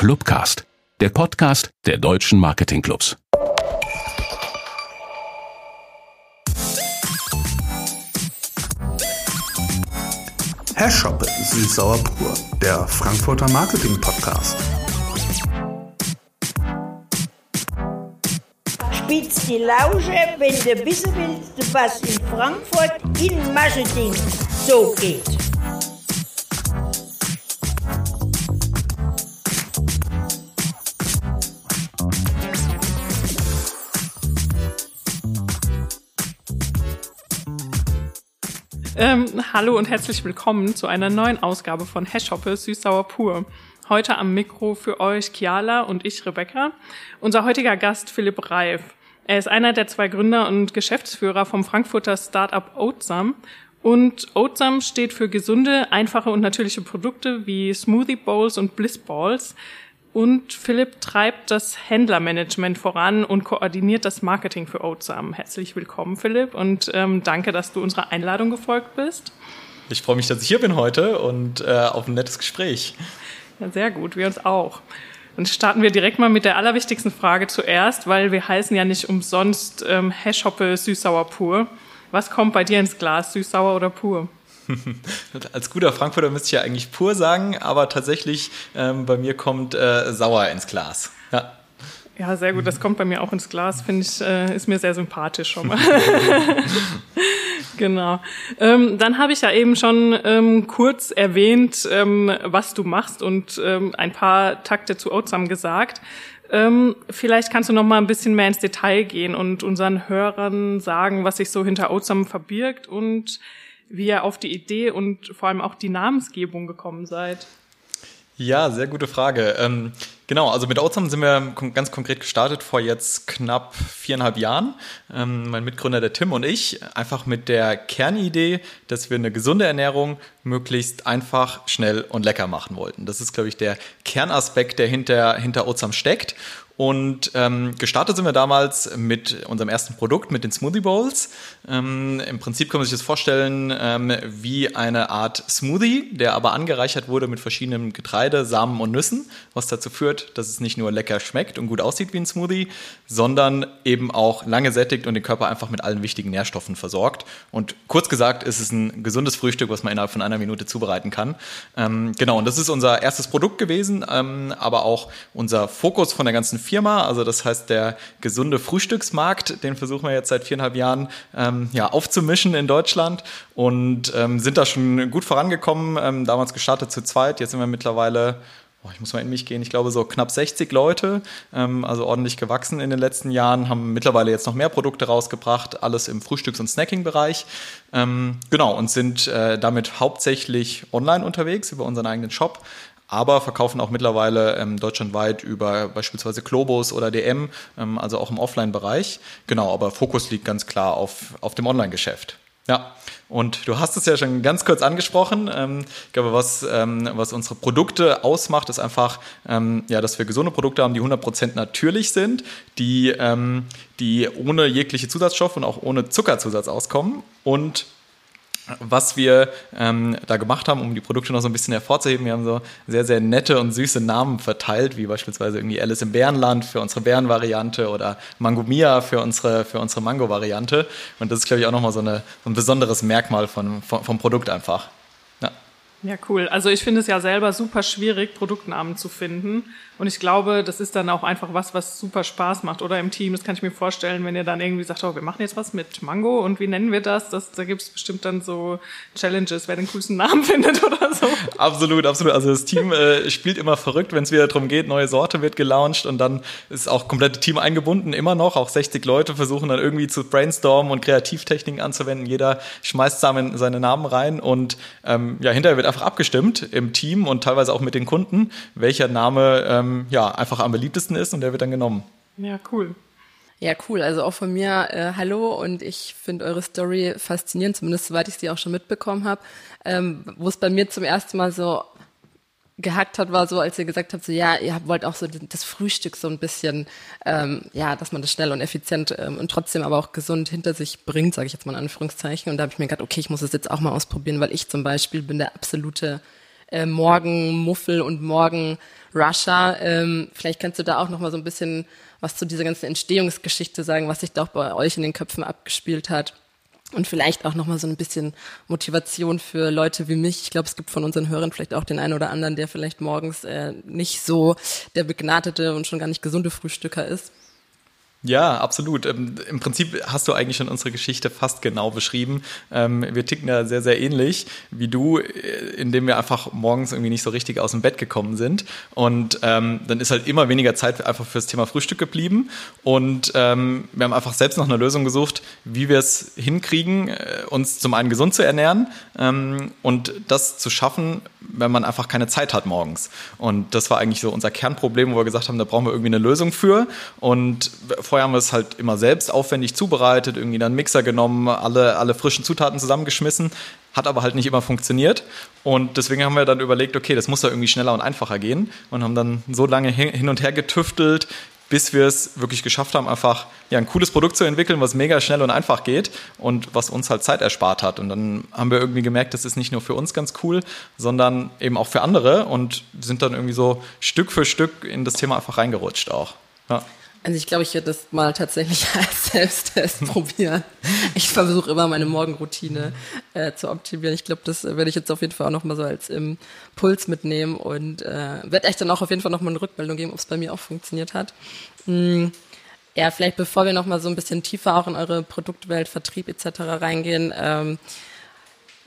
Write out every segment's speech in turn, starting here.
Clubcast, der Podcast der deutschen Marketingclubs. Herr Schoppe, Süßsauer pur, der Frankfurter Marketing Podcast. Spitz die Lausche, wenn du wissen willst, was in Frankfurt in Marketing so geht. Ähm, hallo und herzlich willkommen zu einer neuen Ausgabe von Hashhoppe Süßsauer pur. Heute am Mikro für euch Kiala und ich Rebecca. Unser heutiger Gast Philipp Reif. Er ist einer der zwei Gründer und Geschäftsführer vom Frankfurter Startup Oatsam. Und Oatsam steht für gesunde, einfache und natürliche Produkte wie Smoothie Bowls und Bliss Balls. Und Philipp treibt das Händlermanagement voran und koordiniert das Marketing für Oatsam. Herzlich willkommen, Philipp, und ähm, danke, dass du unserer Einladung gefolgt bist. Ich freue mich, dass ich hier bin heute und äh, auf ein nettes Gespräch. Ja, sehr gut, wir uns auch. Dann starten wir direkt mal mit der allerwichtigsten Frage zuerst, weil wir heißen ja nicht umsonst ähm, Hashhoppe süß-sauer pur. Was kommt bei dir ins Glas, süß-sauer oder pur? Als guter Frankfurter müsste ich ja eigentlich pur sagen, aber tatsächlich ähm, bei mir kommt äh, sauer ins Glas. Ja. Ja, sehr gut. Das kommt bei mir auch ins Glas. Finde ich, äh, ist mir sehr sympathisch schon mal. genau. Ähm, dann habe ich ja eben schon ähm, kurz erwähnt, ähm, was du machst und ähm, ein paar Takte zu Oatsam gesagt. Ähm, vielleicht kannst du noch mal ein bisschen mehr ins Detail gehen und unseren Hörern sagen, was sich so hinter Oatsam verbirgt und wie ihr auf die Idee und vor allem auch die Namensgebung gekommen seid. Ja, sehr gute Frage. Ähm, genau, also mit Oatsam sind wir ganz konkret gestartet vor jetzt knapp viereinhalb Jahren. Ähm, mein Mitgründer, der Tim und ich, einfach mit der Kernidee, dass wir eine gesunde Ernährung möglichst einfach, schnell und lecker machen wollten. Das ist, glaube ich, der Kernaspekt, der hinter, hinter Oatsam steckt. Und ähm, gestartet sind wir damals mit unserem ersten Produkt, mit den Smoothie Bowls. Ähm, Im Prinzip kann man sich das vorstellen ähm, wie eine Art Smoothie, der aber angereichert wurde mit verschiedenen Getreide, Samen und Nüssen, was dazu führt, dass es nicht nur lecker schmeckt und gut aussieht wie ein Smoothie, sondern eben auch lange sättigt und den Körper einfach mit allen wichtigen Nährstoffen versorgt. Und kurz gesagt ist es ein gesundes Frühstück, was man innerhalb von einer Minute zubereiten kann. Ähm, genau, und das ist unser erstes Produkt gewesen, ähm, aber auch unser Fokus von der ganzen Firma, also das heißt der gesunde Frühstücksmarkt, den versuchen wir jetzt seit viereinhalb Jahren ähm, ja, aufzumischen in Deutschland und ähm, sind da schon gut vorangekommen. Ähm, damals gestartet zu zweit, jetzt sind wir mittlerweile ich muss mal in mich gehen, ich glaube so knapp 60 Leute, ähm, also ordentlich gewachsen in den letzten Jahren, haben mittlerweile jetzt noch mehr Produkte rausgebracht, alles im Frühstücks- und Snacking-Bereich. Ähm, genau, und sind äh, damit hauptsächlich online unterwegs über unseren eigenen Shop, aber verkaufen auch mittlerweile ähm, deutschlandweit über beispielsweise Globus oder DM, ähm, also auch im Offline-Bereich. Genau, aber Fokus liegt ganz klar auf, auf dem Online-Geschäft. Ja, und du hast es ja schon ganz kurz angesprochen. Ähm, ich glaube, was, ähm, was unsere Produkte ausmacht, ist einfach, ähm, ja, dass wir gesunde Produkte haben, die 100% natürlich sind, die, ähm, die ohne jegliche Zusatzstoffe und auch ohne Zuckerzusatz auskommen und was wir ähm, da gemacht haben, um die Produkte noch so ein bisschen hervorzuheben. Wir haben so sehr, sehr nette und süße Namen verteilt, wie beispielsweise irgendwie Alice im Bärenland für unsere Bärenvariante oder Mango Mia für unsere, für unsere Mango-Variante. Und das ist, glaube ich, auch nochmal so, so ein besonderes Merkmal von, von, vom Produkt einfach. Ja. cool. Also ich finde es ja selber super schwierig, Produktnamen zu finden. Und ich glaube, das ist dann auch einfach was, was super Spaß macht. Oder im Team, das kann ich mir vorstellen, wenn ihr dann irgendwie sagt, oh, wir machen jetzt was mit Mango und wie nennen wir das? das da gibt es bestimmt dann so Challenges, wer den coolsten Namen findet oder so. Absolut, absolut. Also das Team äh, spielt immer verrückt, wenn es wieder darum geht, neue Sorte wird gelauncht und dann ist auch komplette Team eingebunden, immer noch. Auch 60 Leute versuchen dann irgendwie zu brainstormen und Kreativtechniken anzuwenden. Jeder schmeißt seine, seine Namen rein und ähm, ja, hinterher wird einfach abgestimmt im Team und teilweise auch mit den Kunden, welcher Name ähm, ja, einfach am beliebtesten ist und der wird dann genommen. Ja, cool. Ja, cool. Also auch von mir äh, hallo und ich finde eure Story faszinierend, zumindest soweit ich sie auch schon mitbekommen habe. Ähm, Wo es bei mir zum ersten Mal so gehackt hat, war so, als ihr gesagt habt, so ja, ihr wollt auch so das Frühstück so ein bisschen, ähm, ja, dass man das schnell und effizient ähm, und trotzdem aber auch gesund hinter sich bringt, sage ich jetzt mal in Anführungszeichen. Und da habe ich mir gedacht, okay, ich muss es jetzt auch mal ausprobieren, weil ich zum Beispiel bin der absolute äh, Morgenmuffel und Morgenrusher. Ähm, vielleicht kannst du da auch noch mal so ein bisschen was zu dieser ganzen Entstehungsgeschichte sagen, was sich da auch bei euch in den Köpfen abgespielt hat. Und vielleicht auch nochmal so ein bisschen Motivation für Leute wie mich. Ich glaube, es gibt von unseren Hörern vielleicht auch den einen oder anderen, der vielleicht morgens äh, nicht so der begnadete und schon gar nicht gesunde Frühstücker ist. Ja, absolut. Ähm, Im Prinzip hast du eigentlich schon unsere Geschichte fast genau beschrieben. Ähm, wir ticken da sehr, sehr ähnlich wie du, äh, indem wir einfach morgens irgendwie nicht so richtig aus dem Bett gekommen sind. Und ähm, dann ist halt immer weniger Zeit einfach fürs Thema Frühstück geblieben. Und wir haben einfach selbst noch eine Lösung gesucht, wie wir es hinkriegen, äh, uns zum einen gesund zu ernähren und das zu schaffen, wenn man einfach keine Zeit hat morgens. Und das war eigentlich so unser Kernproblem, wo wir gesagt haben, da brauchen wir irgendwie eine Lösung für. Und vorher haben wir es halt immer selbst aufwendig zubereitet, irgendwie dann einen Mixer genommen, alle, alle frischen Zutaten zusammengeschmissen, hat aber halt nicht immer funktioniert. Und deswegen haben wir dann überlegt, okay, das muss ja irgendwie schneller und einfacher gehen und haben dann so lange hin und her getüftelt, bis wir es wirklich geschafft haben, einfach ja, ein cooles Produkt zu entwickeln, was mega schnell und einfach geht und was uns halt Zeit erspart hat. Und dann haben wir irgendwie gemerkt, das ist nicht nur für uns ganz cool, sondern eben auch für andere und sind dann irgendwie so Stück für Stück in das Thema einfach reingerutscht auch. Ja. Also ich glaube, ich werde das mal tatsächlich als Selbsttest probieren. Ich versuche immer meine Morgenroutine äh, zu optimieren. Ich glaube, das werde ich jetzt auf jeden Fall auch noch mal so als Impuls mitnehmen und äh, werde echt dann auch auf jeden Fall noch mal eine Rückmeldung geben, ob es bei mir auch funktioniert hat. Hm. Ja, vielleicht bevor wir noch mal so ein bisschen tiefer auch in eure Produktwelt, Vertrieb etc. reingehen. Ähm,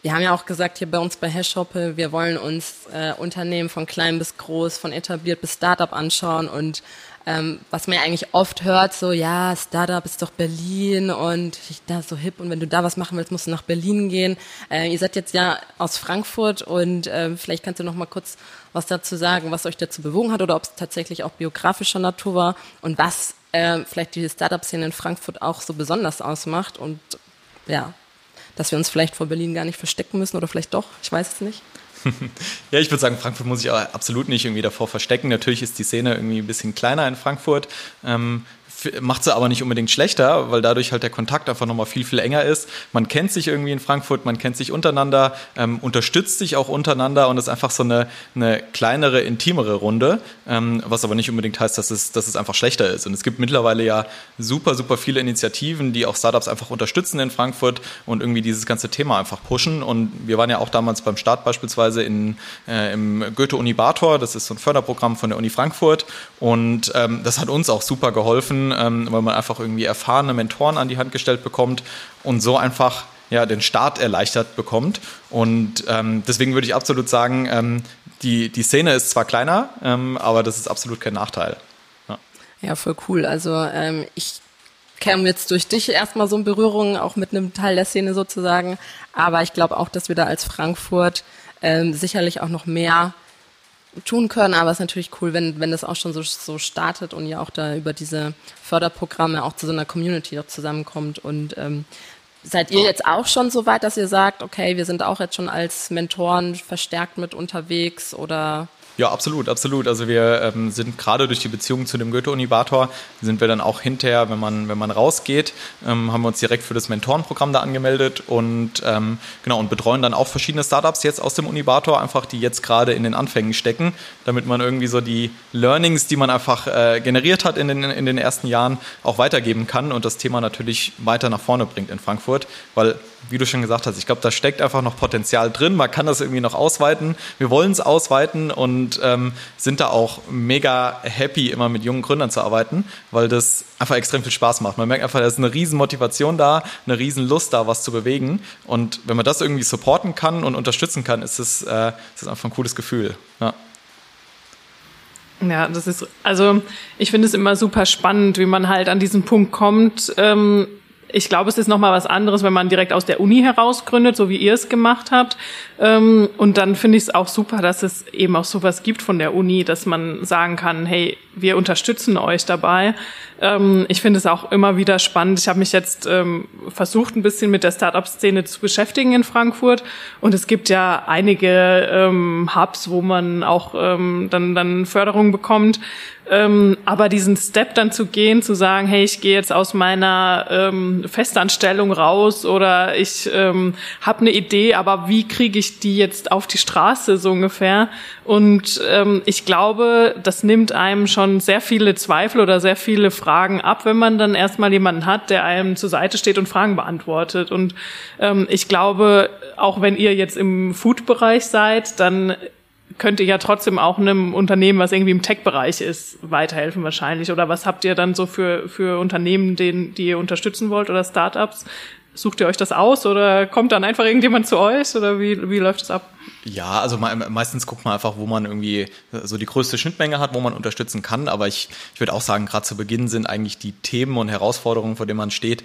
wir haben ja auch gesagt hier bei uns bei Hashhoppe, wir wollen uns äh, Unternehmen von klein bis groß, von etabliert bis Startup anschauen und ähm, was man ja eigentlich oft hört, so ja, Startup ist doch Berlin und da so hip und wenn du da was machen willst, musst du nach Berlin gehen. Äh, ihr seid jetzt ja aus Frankfurt und äh, vielleicht kannst du noch mal kurz was dazu sagen, was euch dazu bewogen hat oder ob es tatsächlich auch biografischer Natur war und was äh, vielleicht die Startup-Szene in Frankfurt auch so besonders ausmacht und ja, dass wir uns vielleicht vor Berlin gar nicht verstecken müssen oder vielleicht doch, ich weiß es nicht. ja, ich würde sagen, Frankfurt muss ich auch absolut nicht irgendwie davor verstecken. Natürlich ist die Szene irgendwie ein bisschen kleiner in Frankfurt. Ähm, macht sie aber nicht unbedingt schlechter, weil dadurch halt der Kontakt einfach nochmal viel, viel enger ist. Man kennt sich irgendwie in Frankfurt, man kennt sich untereinander, ähm, unterstützt sich auch untereinander und ist einfach so eine, eine kleinere, intimere Runde, ähm, was aber nicht unbedingt heißt, dass es, dass es einfach schlechter ist. Und es gibt mittlerweile ja super, super viele Initiativen, die auch Startups einfach unterstützen in Frankfurt und irgendwie dieses ganze Thema einfach pushen. Und wir waren ja auch damals beim Start beispielsweise in, äh, im Goethe-Uni-Bator, das ist so ein Förderprogramm von der Uni Frankfurt und ähm, das hat uns auch super geholfen, ähm, weil man einfach irgendwie erfahrene Mentoren an die Hand gestellt bekommt und so einfach ja, den Start erleichtert bekommt. Und ähm, deswegen würde ich absolut sagen, ähm, die, die Szene ist zwar kleiner, ähm, aber das ist absolut kein Nachteil. Ja, ja voll cool. Also ähm, ich käme jetzt durch dich erstmal so in Berührung, auch mit einem Teil der Szene sozusagen. Aber ich glaube auch, dass wir da als Frankfurt ähm, sicherlich auch noch mehr tun können, aber es ist natürlich cool, wenn, wenn das auch schon so, so startet und ja auch da über diese Förderprogramme auch zu so einer Community auch zusammenkommt. Und ähm, seid ihr jetzt auch schon so weit, dass ihr sagt, okay, wir sind auch jetzt schon als Mentoren verstärkt mit unterwegs oder ja, absolut, absolut. Also wir ähm, sind gerade durch die Beziehung zu dem Goethe-Univator, sind wir dann auch hinterher, wenn man, wenn man rausgeht, ähm, haben wir uns direkt für das Mentorenprogramm da angemeldet und ähm, genau und betreuen dann auch verschiedene Startups jetzt aus dem Univator, einfach die jetzt gerade in den Anfängen stecken, damit man irgendwie so die Learnings, die man einfach äh, generiert hat in den, in den ersten Jahren, auch weitergeben kann und das Thema natürlich weiter nach vorne bringt in Frankfurt, weil wie du schon gesagt hast, ich glaube, da steckt einfach noch Potenzial drin. Man kann das irgendwie noch ausweiten. Wir wollen es ausweiten und ähm, sind da auch mega happy, immer mit jungen Gründern zu arbeiten, weil das einfach extrem viel Spaß macht. Man merkt einfach, da ist eine riesen Motivation da, eine riesen Lust da, was zu bewegen. Und wenn man das irgendwie supporten kann und unterstützen kann, ist es, äh, es einfach ein cooles Gefühl. Ja. Ja, das ist, also ich finde es immer super spannend, wie man halt an diesen Punkt kommt, ähm, ich glaube, es ist nochmal was anderes, wenn man direkt aus der Uni heraus gründet, so wie ihr es gemacht habt. Ähm, und dann finde ich es auch super, dass es eben auch sowas gibt von der Uni, dass man sagen kann, hey, wir unterstützen euch dabei. Ähm, ich finde es auch immer wieder spannend. Ich habe mich jetzt ähm, versucht, ein bisschen mit der Startup-Szene zu beschäftigen in Frankfurt. Und es gibt ja einige Hubs, wo man auch dann, dann Förderung bekommt. Ähm, aber diesen Step dann zu gehen, zu sagen, hey, ich gehe jetzt aus meiner ähm, Festanstellung raus oder ich ähm, habe eine Idee, aber wie kriege ich die jetzt auf die Straße so ungefähr? Und ähm, ich glaube, das nimmt einem schon sehr viele Zweifel oder sehr viele Fragen ab, wenn man dann erstmal jemanden hat, der einem zur Seite steht und Fragen beantwortet. Und ähm, ich glaube, auch wenn ihr jetzt im Food-Bereich seid, dann könnt ihr ja trotzdem auch einem Unternehmen, was irgendwie im Tech-Bereich ist, weiterhelfen wahrscheinlich. Oder was habt ihr dann so für, für Unternehmen, den, die ihr unterstützen wollt oder Startups? Sucht ihr euch das aus oder kommt dann einfach irgendjemand zu euch oder wie, wie läuft es ab? Ja, also meistens guckt man einfach, wo man irgendwie so die größte Schnittmenge hat, wo man unterstützen kann. Aber ich, ich würde auch sagen, gerade zu Beginn sind eigentlich die Themen und Herausforderungen, vor denen man steht,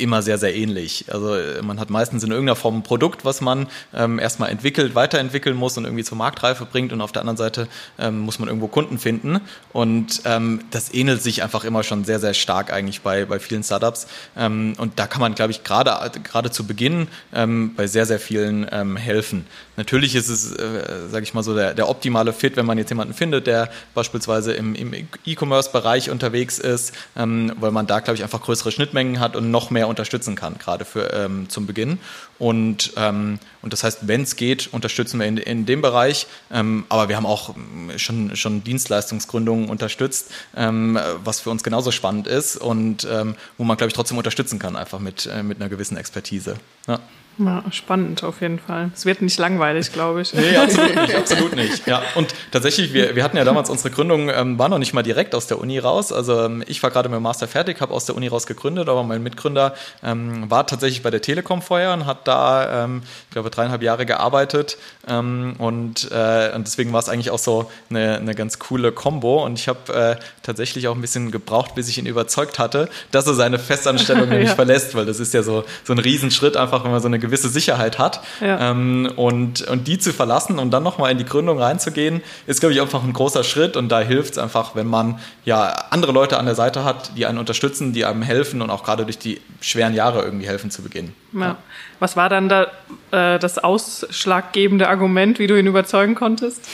immer sehr, sehr ähnlich. Also äh, man hat meistens in irgendeiner Form ein Produkt, was man ähm, erstmal entwickelt, weiterentwickeln muss und irgendwie zur Marktreife bringt und auf der anderen Seite ähm, muss man irgendwo Kunden finden und ähm, das ähnelt sich einfach immer schon sehr, sehr stark eigentlich bei, bei vielen Startups ähm, und da kann man, glaube ich, gerade zu Beginn ähm, bei sehr, sehr vielen ähm, helfen. Natürlich ist es, äh, sage ich mal so, der, der optimale Fit, wenn man jetzt jemanden findet, der beispielsweise im, im E-Commerce-Bereich unterwegs ist, weil man da, glaube ich, einfach größere Schnittmengen hat und noch mehr unterstützen kann, gerade für ähm, zum Beginn. Und, ähm, und das heißt, wenn es geht, unterstützen wir in, in dem Bereich. Ähm, aber wir haben auch ähm, schon, schon Dienstleistungsgründungen unterstützt, ähm, was für uns genauso spannend ist und ähm, wo man, glaube ich, trotzdem unterstützen kann, einfach mit, äh, mit einer gewissen Expertise. Ja. Ja, spannend auf jeden Fall. Es wird nicht langweilig, glaube ich. Nee, absolut nicht, absolut nicht. Ja, und tatsächlich, wir, wir hatten ja damals unsere Gründung, ähm, war noch nicht mal direkt aus der Uni raus. Also ähm, ich war gerade mit dem Master fertig, habe aus der Uni raus gegründet, aber mein Mitgründer ähm, war tatsächlich bei der Telekom vorher und hat da, ähm, ich glaube, dreieinhalb Jahre gearbeitet. Ähm, und, äh, und deswegen war es eigentlich auch so eine, eine ganz coole Kombo. Und ich habe äh, tatsächlich auch ein bisschen gebraucht, bis ich ihn überzeugt hatte, dass er seine Festanstellung ja. nicht verlässt, weil das ist ja so, so ein Riesenschritt, einfach wenn man so eine gewisse Sicherheit hat. Ja. Ähm, und, und die zu verlassen und dann nochmal in die Gründung reinzugehen, ist, glaube ich, einfach ein großer Schritt. Und da hilft es einfach, wenn man ja andere Leute an der Seite hat, die einen unterstützen, die einem helfen und auch gerade durch die schweren Jahre irgendwie helfen zu beginnen. Ja. Was war dann da äh, das ausschlaggebende Argument, wie du ihn überzeugen konntest?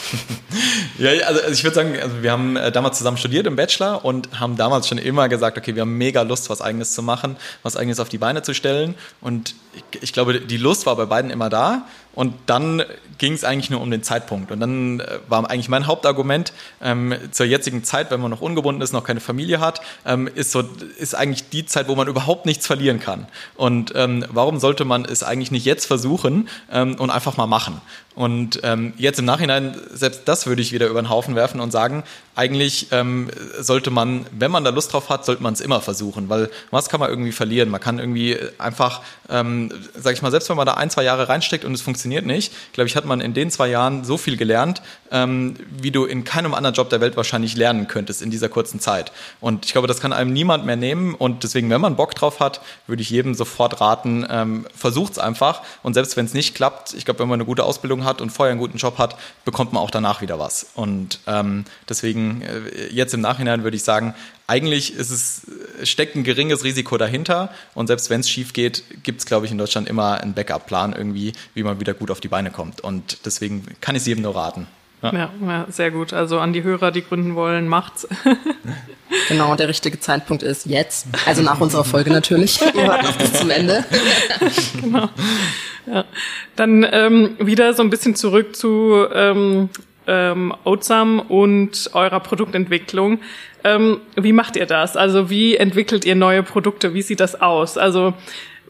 ja, also, also ich würde sagen, also wir haben äh, damals zusammen studiert im Bachelor und haben damals schon immer gesagt, okay, wir haben mega Lust, was Eigenes zu machen, was Eigenes auf die Beine zu stellen. Und ich, ich glaube, die Lust war bei beiden immer da. Und dann ging es eigentlich nur um den Zeitpunkt. Und dann äh, war eigentlich mein Hauptargument ähm, zur jetzigen Zeit, wenn man noch ungebunden ist, noch keine Familie hat, ähm, ist so ist eigentlich die Zeit, wo man überhaupt nichts verlieren kann. Und ähm, warum sollte man es eigentlich nicht jetzt versuchen ähm, und einfach mal machen? Und ähm, jetzt im Nachhinein, selbst das würde ich wieder über den Haufen werfen und sagen, eigentlich ähm, sollte man, wenn man da Lust drauf hat, sollte man es immer versuchen, weil was kann man irgendwie verlieren? Man kann irgendwie einfach, ähm, sag ich mal, selbst wenn man da ein, zwei Jahre reinsteckt und es funktioniert nicht, glaube ich, hat man in den zwei Jahren so viel gelernt, ähm, wie du in keinem anderen Job der Welt wahrscheinlich lernen könntest in dieser kurzen Zeit. Und ich glaube, das kann einem niemand mehr nehmen und deswegen, wenn man Bock drauf hat, würde ich jedem sofort raten, ähm, versucht's einfach und selbst wenn es nicht klappt, ich glaube, wenn man eine gute Ausbildung hat und vorher einen guten Job hat, bekommt man auch danach wieder was. Und ähm, deswegen äh, jetzt im Nachhinein würde ich sagen, eigentlich ist es, steckt ein geringes Risiko dahinter und selbst wenn es schief geht, gibt es, glaube ich, in Deutschland immer einen Backup-Plan irgendwie, wie man wieder gut auf die Beine kommt. Und deswegen kann ich es jedem nur raten. Ja. ja. Ja, sehr gut. Also an die Hörer, die gründen wollen, macht's. Genau, der richtige Zeitpunkt ist jetzt. Also nach unserer Folge natürlich. Ihr hört noch bis zum Ende. genau. Ja. Dann ähm, wieder so ein bisschen zurück zu ähm, ähm, Oatsam und eurer Produktentwicklung. Ähm, wie macht ihr das? Also wie entwickelt ihr neue Produkte? Wie sieht das aus? Also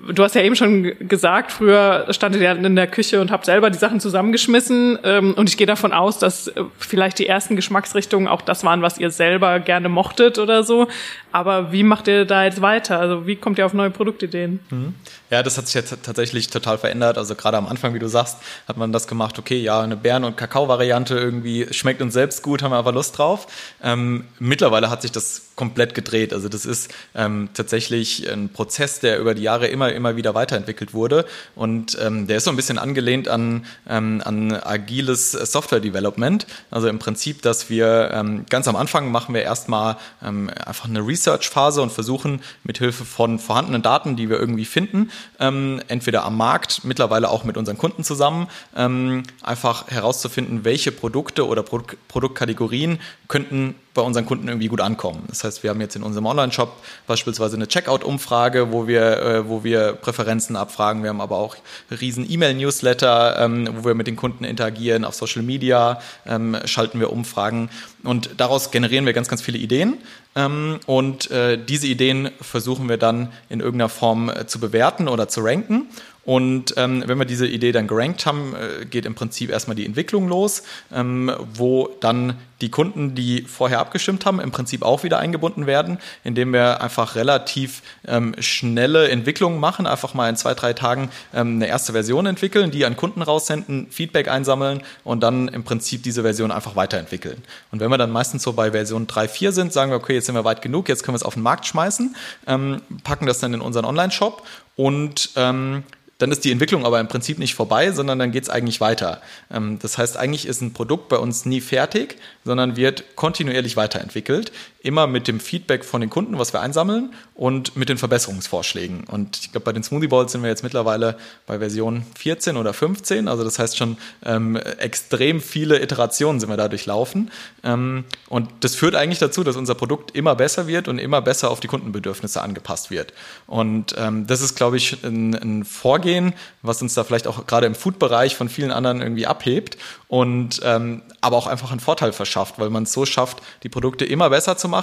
Du hast ja eben schon gesagt, früher standet ihr in der Küche und habt selber die Sachen zusammengeschmissen. Ähm, und ich gehe davon aus, dass äh, vielleicht die ersten Geschmacksrichtungen auch das waren, was ihr selber gerne mochtet oder so. Aber wie macht ihr da jetzt weiter? Also wie kommt ihr auf neue Produktideen? Mhm. Ja, das hat sich jetzt tatsächlich total verändert. Also gerade am Anfang, wie du sagst, hat man das gemacht, okay, ja, eine Bären- und Kakao-Variante irgendwie schmeckt uns selbst gut, haben wir aber Lust drauf. Ähm, mittlerweile hat sich das komplett gedreht. Also das ist ähm, tatsächlich ein Prozess, der über die Jahre immer, immer wieder weiterentwickelt wurde. Und ähm, der ist so ein bisschen angelehnt an, ähm, an agiles Software-Development. Also im Prinzip, dass wir ähm, ganz am Anfang machen wir erstmal ähm, einfach eine Research-Phase und versuchen mit Hilfe von vorhandenen Daten, die wir irgendwie finden, ähm, entweder am Markt, mittlerweile auch mit unseren Kunden zusammen, ähm, einfach herauszufinden, welche Produkte oder Produk Produktkategorien könnten bei unseren Kunden irgendwie gut ankommen. Das heißt, wir haben jetzt in unserem Online-Shop beispielsweise eine Checkout-Umfrage, wo wir, äh, wo wir Präferenzen abfragen. Wir haben aber auch riesen E-Mail-Newsletter, ähm, wo wir mit den Kunden interagieren. Auf Social Media ähm, schalten wir Umfragen und daraus generieren wir ganz, ganz viele Ideen. Ähm, und äh, diese Ideen versuchen wir dann in irgendeiner Form äh, zu bewerten oder zu ranken. Und ähm, wenn wir diese Idee dann gerankt haben, äh, geht im Prinzip erstmal die Entwicklung los, ähm, wo dann die Kunden, die vorher abgestimmt haben, im Prinzip auch wieder eingebunden werden, indem wir einfach relativ ähm, schnelle Entwicklungen machen, einfach mal in zwei, drei Tagen ähm, eine erste Version entwickeln, die an Kunden raussenden, Feedback einsammeln und dann im Prinzip diese Version einfach weiterentwickeln. Und wenn wir dann meistens so bei Version 3, 4 sind, sagen wir, okay, jetzt sind wir weit genug, jetzt können wir es auf den Markt schmeißen, ähm, packen das dann in unseren Online-Shop und ähm, dann ist die Entwicklung aber im Prinzip nicht vorbei, sondern dann geht es eigentlich weiter. Ähm, das heißt, eigentlich ist ein Produkt bei uns nie fertig, sondern wird kontinuierlich weiterentwickelt, immer mit dem Feedback von den Kunden, was wir einsammeln und mit den Verbesserungsvorschlägen. Und ich glaube, bei den Smoothie Balls sind wir jetzt mittlerweile bei Version 14 oder 15, also das heißt schon ähm, extrem viele Iterationen sind wir da durchlaufen. Ähm, und das führt eigentlich dazu, dass unser Produkt immer besser wird und immer besser auf die Kundenbedürfnisse angepasst wird. Und ähm, das ist, glaube ich, ein, ein Vorgehen, was uns da vielleicht auch gerade im Food-Bereich von vielen anderen irgendwie abhebt und ähm, aber auch einfach einen Vorteil verschafft, weil man es so schafft, die Produkte immer besser zu machen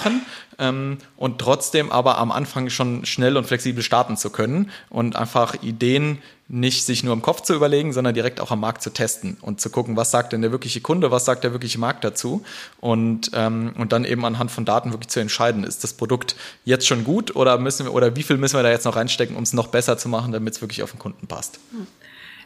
ähm, und trotzdem aber am Anfang schon schnell und flexibel starten zu können und einfach Ideen nicht sich nur im Kopf zu überlegen, sondern direkt auch am Markt zu testen und zu gucken, was sagt denn der wirkliche Kunde, was sagt der wirkliche Markt dazu und, ähm, und dann eben anhand von Daten wirklich zu entscheiden, ist das Produkt jetzt schon gut oder müssen wir oder wie viel müssen wir da jetzt noch reinstecken, um es noch besser zu machen, damit es wirklich auf den Kunden passt.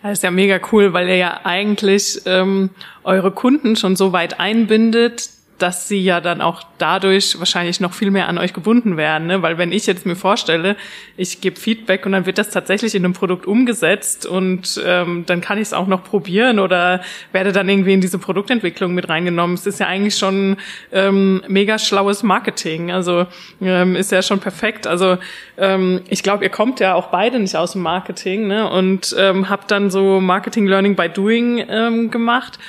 Das ist ja mega cool, weil ihr ja eigentlich ähm, eure Kunden schon so weit einbindet, dass sie ja dann auch dadurch wahrscheinlich noch viel mehr an euch gebunden werden. Ne? Weil wenn ich jetzt mir vorstelle, ich gebe Feedback und dann wird das tatsächlich in einem Produkt umgesetzt und ähm, dann kann ich es auch noch probieren oder werde dann irgendwie in diese Produktentwicklung mit reingenommen. Es ist ja eigentlich schon ähm, mega schlaues Marketing. Also ähm, ist ja schon perfekt. Also ähm, ich glaube, ihr kommt ja auch beide nicht aus dem Marketing ne? und ähm, habt dann so Marketing Learning by Doing ähm, gemacht.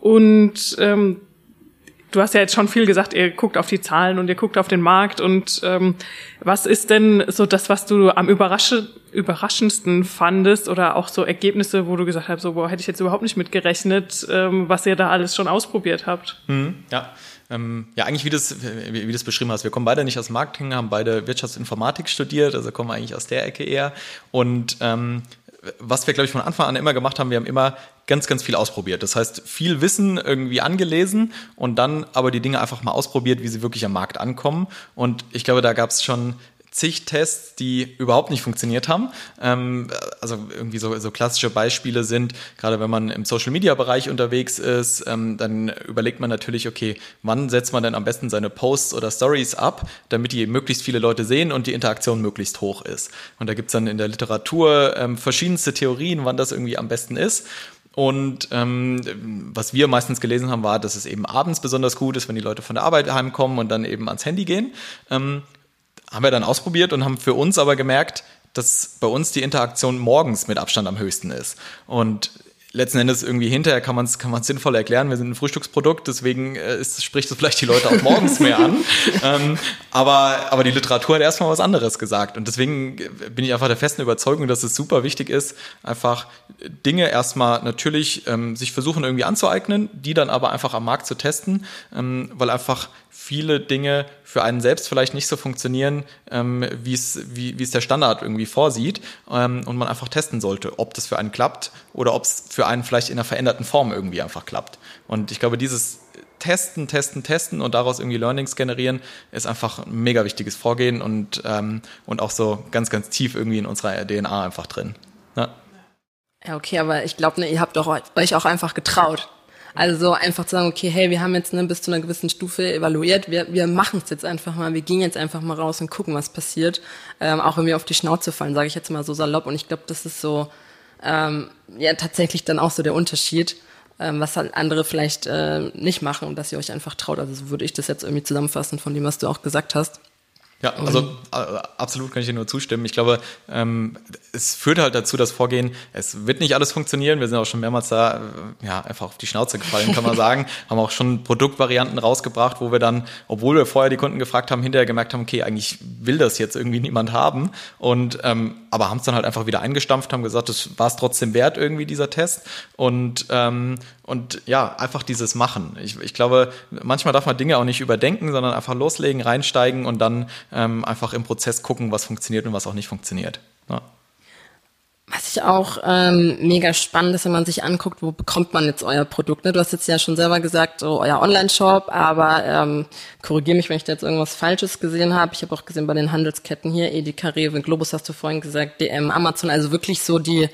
Und ähm, du hast ja jetzt schon viel gesagt, ihr guckt auf die Zahlen und ihr guckt auf den Markt. Und ähm, was ist denn so das, was du am überrasche, überraschendsten fandest oder auch so Ergebnisse, wo du gesagt hast, so boah, hätte ich jetzt überhaupt nicht mitgerechnet, ähm, was ihr da alles schon ausprobiert habt? Mhm, ja. Ähm, ja, eigentlich wie du das, wie, wie das beschrieben hast. Wir kommen beide nicht aus Marketing, haben beide Wirtschaftsinformatik studiert, also kommen eigentlich aus der Ecke eher. Und ähm, was wir, glaube ich, von Anfang an immer gemacht haben, wir haben immer ganz, ganz viel ausprobiert. Das heißt, viel Wissen irgendwie angelesen und dann aber die Dinge einfach mal ausprobiert, wie sie wirklich am Markt ankommen. Und ich glaube, da gab es schon zig Tests, die überhaupt nicht funktioniert haben. Ähm, also irgendwie so, so klassische Beispiele sind, gerade wenn man im Social-Media-Bereich unterwegs ist, ähm, dann überlegt man natürlich, okay, wann setzt man denn am besten seine Posts oder Stories ab, damit die möglichst viele Leute sehen und die Interaktion möglichst hoch ist. Und da gibt's dann in der Literatur ähm, verschiedenste Theorien, wann das irgendwie am besten ist. Und ähm, was wir meistens gelesen haben, war, dass es eben abends besonders gut ist, wenn die Leute von der Arbeit heimkommen und dann eben ans Handy gehen. Ähm, haben wir dann ausprobiert und haben für uns aber gemerkt, dass bei uns die Interaktion morgens mit Abstand am höchsten ist. Und letzten Endes irgendwie hinterher kann man es kann sinnvoll erklären. Wir sind ein Frühstücksprodukt, deswegen äh, ist, spricht es vielleicht die Leute auch morgens mehr an. Ähm, aber, aber die Literatur hat erstmal was anderes gesagt. Und deswegen bin ich einfach der festen Überzeugung, dass es super wichtig ist, einfach Dinge erstmal natürlich ähm, sich versuchen irgendwie anzueignen, die dann aber einfach am Markt zu testen, ähm, weil einfach viele Dinge für einen selbst vielleicht nicht so funktionieren, ähm, wie es wie, wie es der Standard irgendwie vorsieht ähm, und man einfach testen sollte, ob das für einen klappt oder ob es für einen vielleicht in einer veränderten Form irgendwie einfach klappt. Und ich glaube, dieses Testen, Testen, Testen und daraus irgendwie Learnings generieren, ist einfach ein mega wichtiges Vorgehen und, ähm, und auch so ganz, ganz tief irgendwie in unserer DNA einfach drin. Ja, ja okay, aber ich glaube, ne, ihr habt doch euch auch einfach getraut. Also einfach zu sagen, okay, hey, wir haben jetzt ne, bis zu einer gewissen Stufe evaluiert, wir, wir machen es jetzt einfach mal, wir gehen jetzt einfach mal raus und gucken, was passiert. Ähm, auch wenn wir auf die Schnauze fallen, sage ich jetzt mal so salopp. Und ich glaube, das ist so ähm, ja tatsächlich dann auch so der Unterschied, ähm, was halt andere vielleicht äh, nicht machen und dass ihr euch einfach traut. Also so würde ich das jetzt irgendwie zusammenfassen von dem, was du auch gesagt hast. Ja, also äh, absolut kann ich dir nur zustimmen. Ich glaube, ähm, es führt halt dazu, das Vorgehen, es wird nicht alles funktionieren. Wir sind auch schon mehrmals da, äh, ja, einfach auf die Schnauze gefallen, kann man sagen. haben auch schon Produktvarianten rausgebracht, wo wir dann, obwohl wir vorher die Kunden gefragt haben, hinterher gemerkt haben, okay, eigentlich will das jetzt irgendwie niemand haben. Und ähm, aber haben es dann halt einfach wieder eingestampft, haben gesagt, das war es trotzdem wert, irgendwie dieser Test. Und, ähm, und ja, einfach dieses Machen. Ich, ich glaube, manchmal darf man Dinge auch nicht überdenken, sondern einfach loslegen, reinsteigen und dann ähm, einfach im Prozess gucken, was funktioniert und was auch nicht funktioniert. Ja. Was ich auch ähm, mega spannend ist, wenn man sich anguckt, wo bekommt man jetzt euer Produkt? Ne? Du hast jetzt ja schon selber gesagt, so euer Online-Shop, aber ähm, korrigiere mich, wenn ich da jetzt irgendwas Falsches gesehen habe. Ich habe auch gesehen bei den Handelsketten hier, Edeka, Rewe, Globus hast du vorhin gesagt, DM, Amazon, also wirklich so die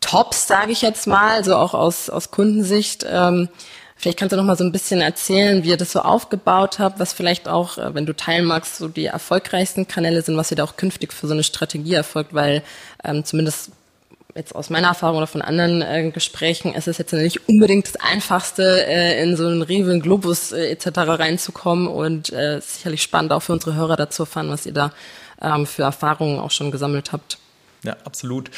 Tops, sage ich jetzt mal, so auch aus, aus Kundensicht. Ähm, Vielleicht kannst du noch mal so ein bisschen erzählen, wie ihr das so aufgebaut habt, was vielleicht auch, äh, wenn du teilen magst, so die erfolgreichsten Kanäle sind, was ihr da auch künftig für so eine Strategie erfolgt, weil ähm, zumindest jetzt aus meiner Erfahrung oder von anderen äh, Gesprächen ist es jetzt nicht unbedingt das Einfachste, äh, in so einen Rewe, Globus äh, etc. reinzukommen und äh, sicherlich spannend auch für unsere Hörer dazu erfahren, was ihr da ähm, für Erfahrungen auch schon gesammelt habt. Ja, absolut.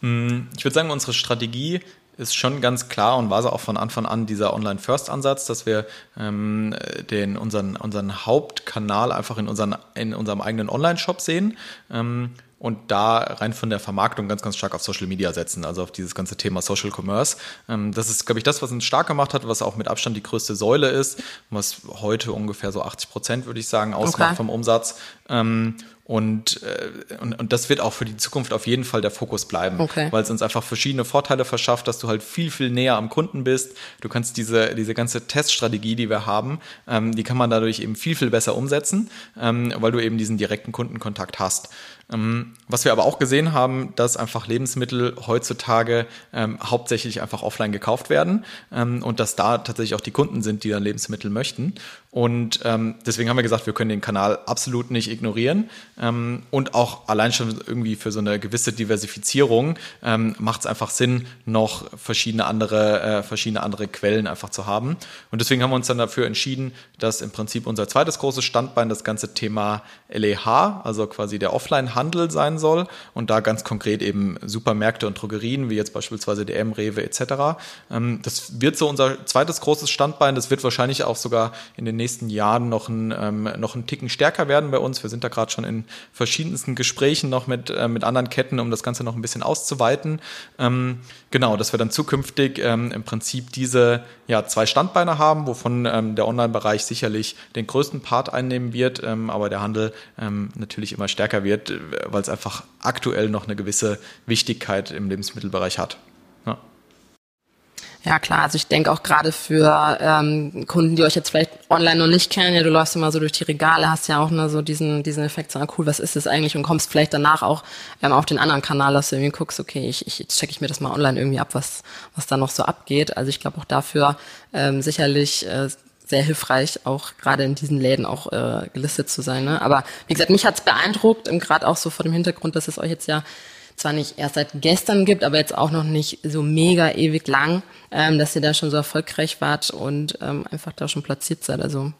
Hm, ich würde sagen, unsere Strategie ist schon ganz klar und war so auch von Anfang an dieser Online-First-Ansatz, dass wir ähm, den, unseren, unseren Hauptkanal einfach in, unseren, in unserem eigenen Online-Shop sehen. Ähm, und da rein von der Vermarktung ganz, ganz stark auf Social Media setzen, also auf dieses ganze Thema Social Commerce. Ähm, das ist, glaube ich, das, was uns stark gemacht hat, was auch mit Abstand die größte Säule ist, was heute ungefähr so 80 Prozent, würde ich sagen, ausmacht okay. vom Umsatz. Ähm, und, äh, und, und das wird auch für die Zukunft auf jeden Fall der Fokus bleiben, okay. weil es uns einfach verschiedene Vorteile verschafft, dass du halt viel, viel näher am Kunden bist. Du kannst diese, diese ganze Teststrategie, die wir haben, ähm, die kann man dadurch eben viel, viel besser umsetzen, ähm, weil du eben diesen direkten Kundenkontakt hast. Ähm, was wir aber auch gesehen haben, dass einfach Lebensmittel heutzutage ähm, hauptsächlich einfach offline gekauft werden ähm, und dass da tatsächlich auch die Kunden sind, die dann Lebensmittel möchten. Und ähm, deswegen haben wir gesagt, wir können den Kanal absolut nicht ignorieren. Ähm, und auch allein schon irgendwie für so eine gewisse Diversifizierung ähm, macht es einfach Sinn, noch verschiedene andere, äh, verschiedene andere Quellen einfach zu haben. Und deswegen haben wir uns dann dafür entschieden, dass im Prinzip unser zweites großes Standbein das ganze Thema LEH, also quasi der Offline-Handel sein soll. Und da ganz konkret eben Supermärkte und Drogerien, wie jetzt beispielsweise DM, Rewe etc. Ähm, das wird so unser zweites großes Standbein. Das wird wahrscheinlich auch sogar in den nächsten Jahren noch ein, ähm, noch ein Ticken stärker werden bei uns. Wir sind da gerade schon in verschiedensten Gesprächen noch mit, äh, mit anderen Ketten, um das Ganze noch ein bisschen auszuweiten. Ähm, genau, dass wir dann zukünftig ähm, im Prinzip diese ja, zwei Standbeine haben, wovon ähm, der Online-Bereich sicherlich den größten Part einnehmen wird, ähm, aber der Handel ähm, natürlich immer stärker wird, äh, weil es einfach aktuell noch eine gewisse Wichtigkeit im Lebensmittelbereich hat. Ja klar, also ich denke auch gerade für ähm, Kunden, die euch jetzt vielleicht online noch nicht kennen, ja, du läufst immer so durch die Regale, hast ja auch nur so diesen, diesen Effekt, so ah, cool, was ist das eigentlich und kommst vielleicht danach auch ähm, auf den anderen Kanal, dass du irgendwie guckst, okay, ich, ich jetzt checke ich mir das mal online irgendwie ab, was, was da noch so abgeht. Also ich glaube auch dafür ähm, sicherlich äh, sehr hilfreich, auch gerade in diesen Läden auch äh, gelistet zu sein. Ne? Aber wie gesagt, mich hat's beeindruckt, gerade auch so vor dem Hintergrund, dass es euch jetzt ja zwar nicht erst seit gestern gibt, aber jetzt auch noch nicht so mega ewig lang, ähm, dass ihr da schon so erfolgreich wart und ähm, einfach da schon platziert seid. Also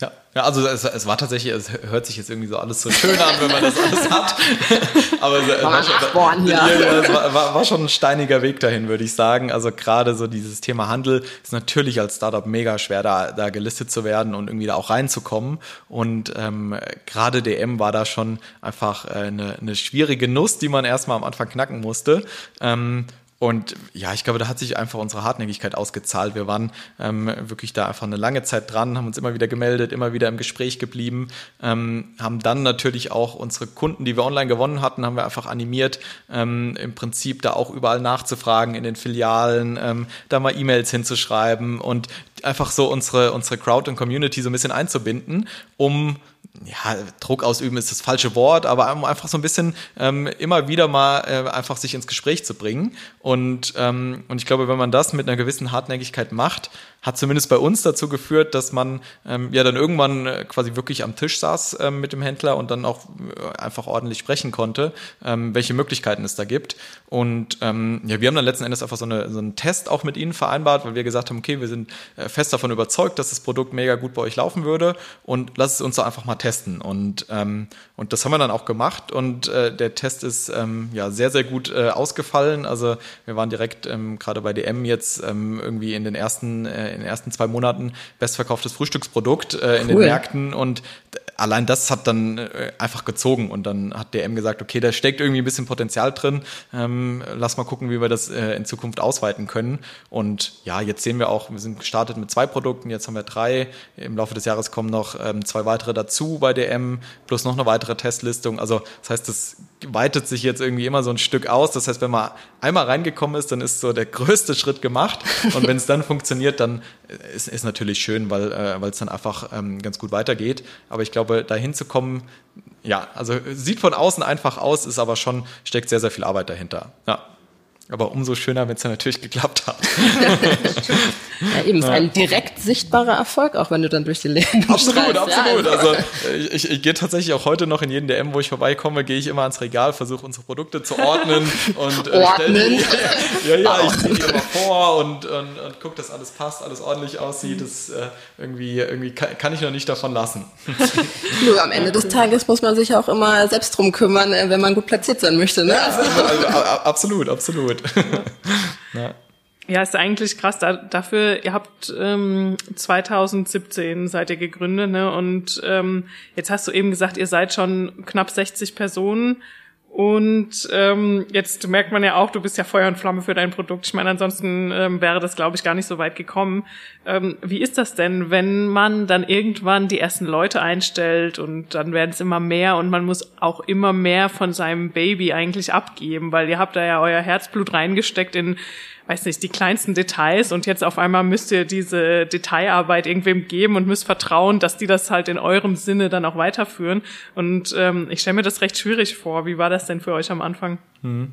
ja, ja also es, es war tatsächlich, es hört sich jetzt irgendwie so alles so schön an, wenn man das alles hat. Aber es, war, war, schon, ja. War, war, war, schon ein steiniger Weg dahin, würde ich sagen. Also gerade so dieses Thema Handel ist natürlich als Startup mega schwer, da, da gelistet zu werden und irgendwie da auch reinzukommen. Und ähm, gerade DM war da schon einfach äh, eine, eine schwierige Nuss, die man erstmal am Anfang knacken musste. Ähm, und ja, ich glaube, da hat sich einfach unsere Hartnäckigkeit ausgezahlt. Wir waren ähm, wirklich da einfach eine lange Zeit dran, haben uns immer wieder gemeldet, immer wieder im Gespräch geblieben, ähm, haben dann natürlich auch unsere Kunden, die wir online gewonnen hatten, haben wir einfach animiert, ähm, im Prinzip da auch überall nachzufragen in den Filialen, ähm, da mal E-Mails hinzuschreiben und einfach so unsere, unsere Crowd und Community so ein bisschen einzubinden, um ja, Druck ausüben ist das falsche Wort, aber einfach so ein bisschen ähm, immer wieder mal äh, einfach sich ins Gespräch zu bringen. Und, ähm, und ich glaube, wenn man das mit einer gewissen Hartnäckigkeit macht, hat zumindest bei uns dazu geführt, dass man ähm, ja dann irgendwann äh, quasi wirklich am Tisch saß ähm, mit dem Händler und dann auch äh, einfach ordentlich sprechen konnte, ähm, welche Möglichkeiten es da gibt. Und ähm, ja, wir haben dann letzten Endes einfach so, eine, so einen Test auch mit ihnen vereinbart, weil wir gesagt haben, okay, wir sind äh, fest davon überzeugt, dass das Produkt mega gut bei euch laufen würde und lasst es uns doch einfach mal testen. Und, ähm, und das haben wir dann auch gemacht und äh, der Test ist ähm, ja sehr, sehr gut äh, ausgefallen. Also wir waren direkt ähm, gerade bei DM jetzt ähm, irgendwie in den ersten, äh, in den ersten zwei Monaten bestverkauftes Frühstücksprodukt äh, in cool. den Märkten und allein das hat dann äh, einfach gezogen und dann hat DM gesagt, okay, da steckt irgendwie ein bisschen Potenzial drin, ähm, lass mal gucken, wie wir das äh, in Zukunft ausweiten können. Und ja, jetzt sehen wir auch, wir sind gestartet mit zwei Produkten, jetzt haben wir drei. Im Laufe des Jahres kommen noch ähm, zwei weitere dazu bei DM, plus noch eine weitere Testlistung. Also das heißt, das weitet sich jetzt irgendwie immer so ein Stück aus. Das heißt, wenn man einmal reingekommen ist, dann ist so der größte Schritt gemacht. Und wenn es dann funktioniert, dann ist, ist natürlich schön, weil äh, es dann einfach ähm, ganz gut weitergeht. Aber ich glaube, dahin zu kommen, ja, also sieht von außen einfach aus, ist aber schon, steckt sehr, sehr viel Arbeit dahinter. Ja. Aber umso schöner, wenn es dann natürlich geklappt hat. ja, eben, ist ja. ein direkt sichtbarer Erfolg, auch wenn du dann durch die Läden Absolut, absolut. Ja, also, also ich, ich, ich gehe tatsächlich auch heute noch in jeden DM, wo ich vorbeikomme, gehe ich immer ans Regal, versuche unsere Produkte zu ordnen und äh, ordnen. Die, ja, ja, ich ziehe die immer vor und, und, und gucke, dass alles passt, alles ordentlich aussieht. Das äh, irgendwie, irgendwie kann, kann, ich noch nicht davon lassen. Nur am Ende des Tages muss man sich auch immer selbst drum kümmern, äh, wenn man gut platziert sein möchte. Ne? Also, also, absolut, absolut. ja. Ja, ist eigentlich krass. Da, dafür, ihr habt ähm, 2017 seid ihr gegründet, ne? Und ähm, jetzt hast du eben gesagt, ihr seid schon knapp 60 Personen. Und ähm, jetzt merkt man ja auch, du bist ja Feuer und Flamme für dein Produkt. Ich meine, ansonsten ähm, wäre das, glaube ich, gar nicht so weit gekommen. Ähm, wie ist das denn, wenn man dann irgendwann die ersten Leute einstellt und dann werden es immer mehr und man muss auch immer mehr von seinem Baby eigentlich abgeben, weil ihr habt da ja euer Herzblut reingesteckt in weiß nicht, die kleinsten Details und jetzt auf einmal müsst ihr diese Detailarbeit irgendwem geben und müsst vertrauen, dass die das halt in eurem Sinne dann auch weiterführen. Und ähm, ich stelle mir das recht schwierig vor. Wie war das denn für euch am Anfang? Hm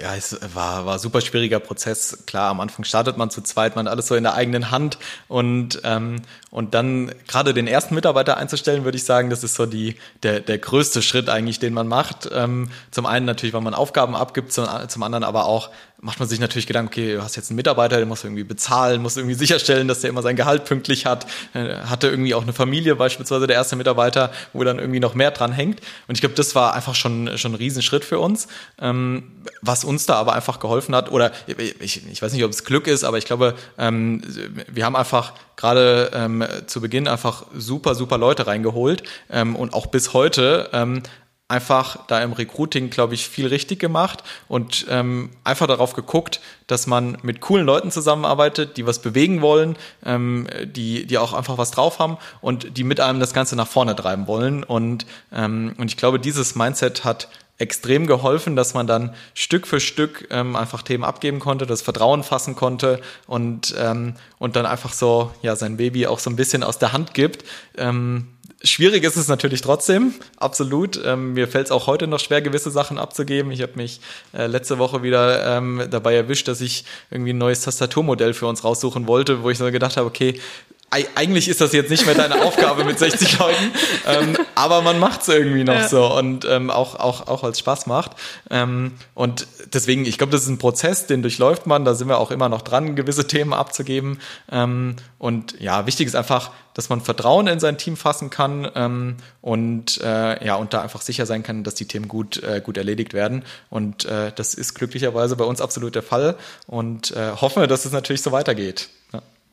ja, es war, war super schwieriger Prozess. Klar, am Anfang startet man zu zweit, man hat alles so in der eigenen Hand und, ähm, und dann gerade den ersten Mitarbeiter einzustellen, würde ich sagen, das ist so die, der, der größte Schritt eigentlich, den man macht. Ähm, zum einen natürlich, weil man Aufgaben abgibt, zum, zum anderen aber auch, macht man sich natürlich Gedanken, okay, du hast jetzt einen Mitarbeiter, den musst du irgendwie bezahlen, musst irgendwie sicherstellen, dass der immer sein Gehalt pünktlich hat, äh, hatte irgendwie auch eine Familie, beispielsweise der erste Mitarbeiter, wo dann irgendwie noch mehr dran hängt. Und ich glaube, das war einfach schon, schon ein Riesenschritt für uns. Ähm, was uns da aber einfach geholfen hat, oder ich, ich weiß nicht, ob es Glück ist, aber ich glaube, ähm, wir haben einfach gerade ähm, zu Beginn einfach super, super Leute reingeholt und auch bis heute einfach da im Recruiting, glaube ich, viel richtig gemacht und ähm, einfach darauf geguckt, dass man mit coolen Leuten zusammenarbeitet, die was bewegen wollen, ähm, die, die auch einfach was drauf haben und die mit einem das Ganze nach vorne treiben wollen. Und, ähm, und ich glaube, dieses Mindset hat extrem geholfen, dass man dann Stück für Stück ähm, einfach Themen abgeben konnte, das Vertrauen fassen konnte und, ähm, und dann einfach so ja sein Baby auch so ein bisschen aus der Hand gibt. Ähm, Schwierig ist es natürlich trotzdem, absolut. Ähm, mir fällt es auch heute noch schwer, gewisse Sachen abzugeben. Ich habe mich äh, letzte Woche wieder ähm, dabei erwischt, dass ich irgendwie ein neues Tastaturmodell für uns raussuchen wollte, wo ich so gedacht habe, okay, eigentlich ist das jetzt nicht mehr deine Aufgabe mit 60 Leuten, ähm, aber man macht es irgendwie noch ja. so und ähm, auch, auch, auch als Spaß macht. Ähm, und deswegen, ich glaube, das ist ein Prozess, den durchläuft man, da sind wir auch immer noch dran, gewisse Themen abzugeben. Ähm, und ja, wichtig ist einfach, dass man Vertrauen in sein Team fassen kann ähm, und äh, ja, und da einfach sicher sein kann, dass die Themen gut, äh, gut erledigt werden. Und äh, das ist glücklicherweise bei uns absolut der Fall und äh, hoffe, dass es natürlich so weitergeht.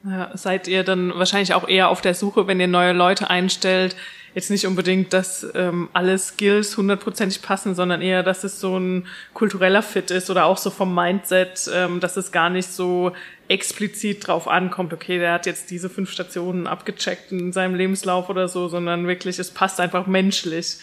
Ja. Seid ihr dann wahrscheinlich auch eher auf der Suche, wenn ihr neue Leute einstellt, jetzt nicht unbedingt, dass ähm, alle Skills hundertprozentig passen, sondern eher, dass es so ein kultureller Fit ist oder auch so vom Mindset, ähm, dass es gar nicht so explizit drauf ankommt, okay, der hat jetzt diese fünf Stationen abgecheckt in seinem Lebenslauf oder so, sondern wirklich, es passt einfach menschlich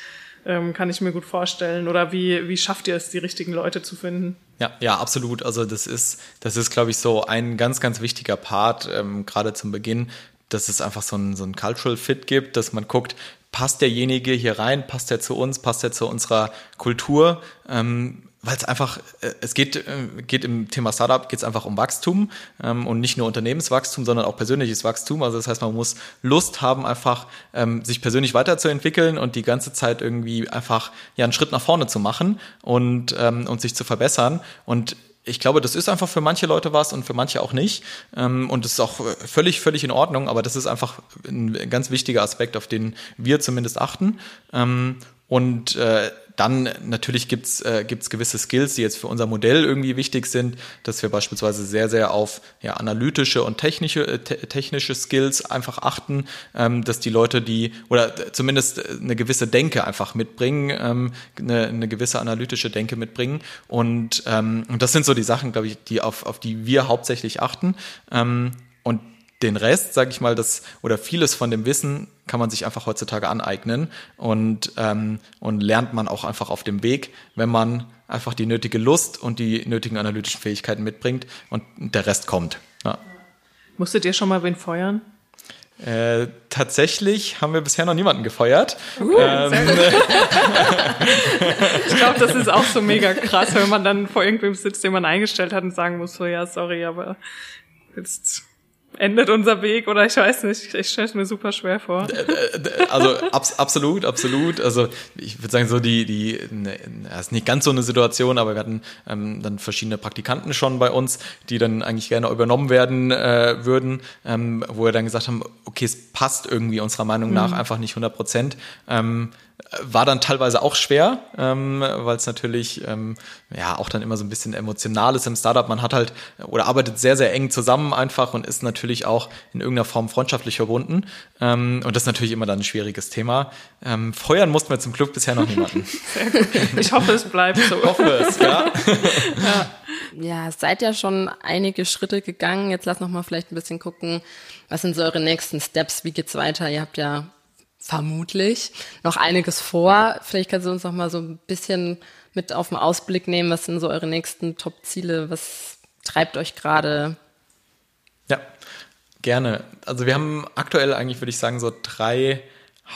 ähm, kann ich mir gut vorstellen. Oder wie, wie schafft ihr es, die richtigen Leute zu finden? Ja, ja, absolut. Also das ist, das ist, glaube ich, so ein ganz, ganz wichtiger Part, ähm, gerade zum Beginn, dass es einfach so ein, so ein Cultural Fit gibt, dass man guckt, passt derjenige hier rein, passt er zu uns, passt er zu unserer Kultur. Ähm, weil es einfach, äh, es geht, äh, geht im Thema Startup geht es einfach um Wachstum ähm, und nicht nur Unternehmenswachstum, sondern auch persönliches Wachstum. Also das heißt, man muss Lust haben, einfach ähm, sich persönlich weiterzuentwickeln und die ganze Zeit irgendwie einfach ja einen Schritt nach vorne zu machen und, ähm, und sich zu verbessern. Und ich glaube, das ist einfach für manche Leute was und für manche auch nicht. Ähm, und das ist auch völlig, völlig in Ordnung, aber das ist einfach ein ganz wichtiger Aspekt, auf den wir zumindest achten. Ähm, und äh, dann natürlich gibt's äh, gibt's gewisse Skills, die jetzt für unser Modell irgendwie wichtig sind, dass wir beispielsweise sehr, sehr auf ja, analytische und technische, äh, te technische Skills einfach achten, ähm, dass die Leute, die, oder zumindest eine gewisse Denke einfach mitbringen, ähm, eine, eine gewisse analytische Denke mitbringen. Und, ähm, das sind so die Sachen, glaube ich, die auf, auf die wir hauptsächlich achten. Ähm, und den Rest, sage ich mal, das oder vieles von dem Wissen kann man sich einfach heutzutage aneignen und, ähm, und lernt man auch einfach auf dem Weg, wenn man einfach die nötige Lust und die nötigen analytischen Fähigkeiten mitbringt und der Rest kommt. Ja. Musstet ihr schon mal wen feuern? Äh, tatsächlich haben wir bisher noch niemanden gefeuert. Uh, ähm, ich glaube, das ist auch so mega krass, wenn man dann vor irgendwem sitzt, den man eingestellt hat und sagen muss, so ja, sorry, aber jetzt endet unser Weg oder ich weiß nicht, ich stelle es mir super schwer vor. Also abs absolut, absolut. Also ich würde sagen, so die, die, ne, ist nicht ganz so eine Situation, aber wir hatten ähm, dann verschiedene Praktikanten schon bei uns, die dann eigentlich gerne übernommen werden äh, würden, ähm, wo wir dann gesagt haben, okay, es passt irgendwie unserer Meinung nach mhm. einfach nicht 100 Prozent. Ähm, war dann teilweise auch schwer, ähm, weil es natürlich ähm, ja auch dann immer so ein bisschen emotional ist im Startup. Man hat halt oder arbeitet sehr, sehr eng zusammen einfach und ist natürlich auch in irgendeiner Form freundschaftlich verbunden. Ähm, und das ist natürlich immer dann ein schwieriges Thema. Ähm, feuern mussten wir zum Glück bisher noch niemanden. Ich hoffe, es bleibt so. Ich hoffe es, ja. ja. Ja, seid ja schon einige Schritte gegangen. Jetzt lass noch mal vielleicht ein bisschen gucken, was sind so eure nächsten Steps? Wie geht's weiter? Ihr habt ja vermutlich noch einiges vor. Vielleicht kannst du uns noch mal so ein bisschen mit auf den Ausblick nehmen. Was sind so eure nächsten Top-Ziele? Was treibt euch gerade? Ja, gerne. Also wir haben aktuell eigentlich, würde ich sagen, so drei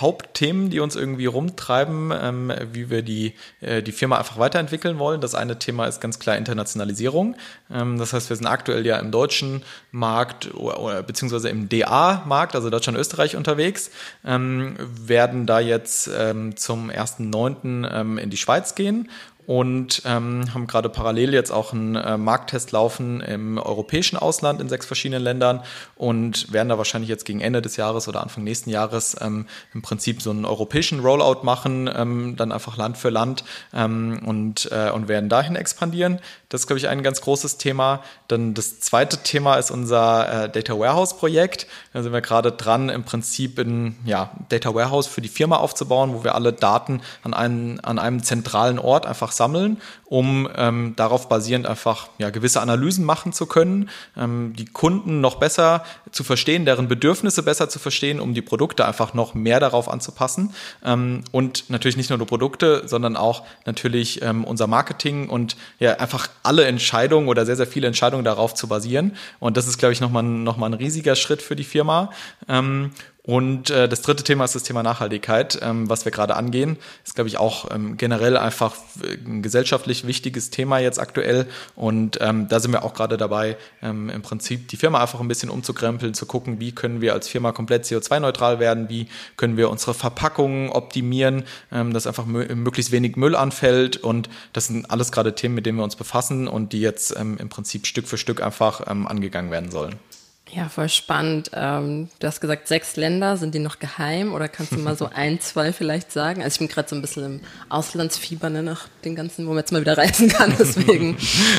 Hauptthemen, die uns irgendwie rumtreiben, ähm, wie wir die, äh, die Firma einfach weiterentwickeln wollen. Das eine Thema ist ganz klar Internationalisierung. Ähm, das heißt, wir sind aktuell ja im deutschen Markt oder, oder beziehungsweise im DA-Markt, also Deutschland-Österreich unterwegs, ähm, werden da jetzt ähm, zum 1.9. Ähm, in die Schweiz gehen und ähm, haben gerade parallel jetzt auch einen äh, Markttest laufen im europäischen Ausland in sechs verschiedenen Ländern und werden da wahrscheinlich jetzt gegen Ende des Jahres oder Anfang nächsten Jahres ähm, im Prinzip so einen europäischen Rollout machen, ähm, dann einfach Land für Land ähm, und, äh, und werden dahin expandieren. Das ist, glaube ich, ein ganz großes Thema. Dann das zweite Thema ist unser äh, Data Warehouse Projekt. Da sind wir gerade dran, im Prinzip ein ja, Data Warehouse für die Firma aufzubauen, wo wir alle Daten an, einen, an einem zentralen Ort einfach sammeln, um ähm, darauf basierend einfach ja, gewisse Analysen machen zu können, ähm, die Kunden noch besser zu verstehen, deren Bedürfnisse besser zu verstehen, um die Produkte einfach noch mehr darauf anzupassen. Ähm, und natürlich nicht nur die Produkte, sondern auch natürlich ähm, unser Marketing und ja einfach alle Entscheidungen oder sehr, sehr viele Entscheidungen darauf zu basieren. Und das ist, glaube ich, nochmal noch mal ein riesiger Schritt für die Firma. Ähm, und äh, das dritte Thema ist das Thema Nachhaltigkeit, ähm, was wir gerade angehen. Ist, glaube ich, auch ähm, generell einfach ein gesellschaftlich wichtiges Thema jetzt aktuell. Und ähm, da sind wir auch gerade dabei, ähm, im Prinzip die Firma einfach ein bisschen umzukrempeln, zu gucken, wie können wir als Firma komplett CO2-neutral werden, wie können wir unsere Verpackungen optimieren, ähm, dass einfach möglichst wenig Müll anfällt. Und das sind alles gerade Themen, mit denen wir uns befassen und die jetzt ähm, im Prinzip Stück für Stück einfach ähm, angegangen werden sollen. Ja, voll spannend. Ähm, du hast gesagt, sechs Länder, sind die noch geheim oder kannst du mal so ein, zwei vielleicht sagen? Also ich bin gerade so ein bisschen im Auslandsfieber ne, nach den ganzen, wo man jetzt mal wieder reisen kann. Deswegen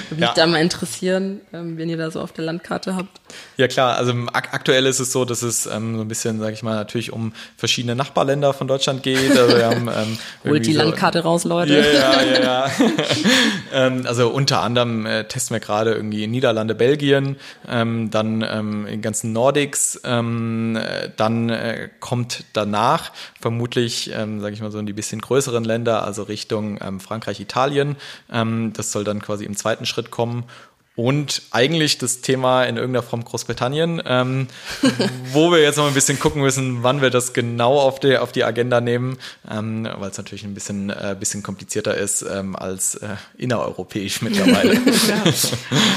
würde ja. mich da mal interessieren, ähm, wenn ihr da so auf der Landkarte habt. Ja klar, also ak aktuell ist es so, dass es ähm, so ein bisschen, sage ich mal, natürlich um verschiedene Nachbarländer von Deutschland geht. Also wir haben, ähm, Holt die so, Landkarte raus, Leute. Ja, ja, ja. ja. ähm, also unter anderem äh, testen wir gerade irgendwie Niederlande, Belgien, ähm, dann ähm, in ganzen Nordics. Ähm, dann äh, kommt danach vermutlich, ähm, sage ich mal so, in die bisschen größeren Länder, also Richtung ähm, Frankreich, Italien. Ähm, das soll dann quasi im zweiten Schritt kommen. Und eigentlich das Thema in irgendeiner Form Großbritannien, ähm, wo wir jetzt noch ein bisschen gucken müssen, wann wir das genau auf die, auf die Agenda nehmen, ähm, weil es natürlich ein bisschen, äh, bisschen komplizierter ist ähm, als äh, innereuropäisch mittlerweile. ja.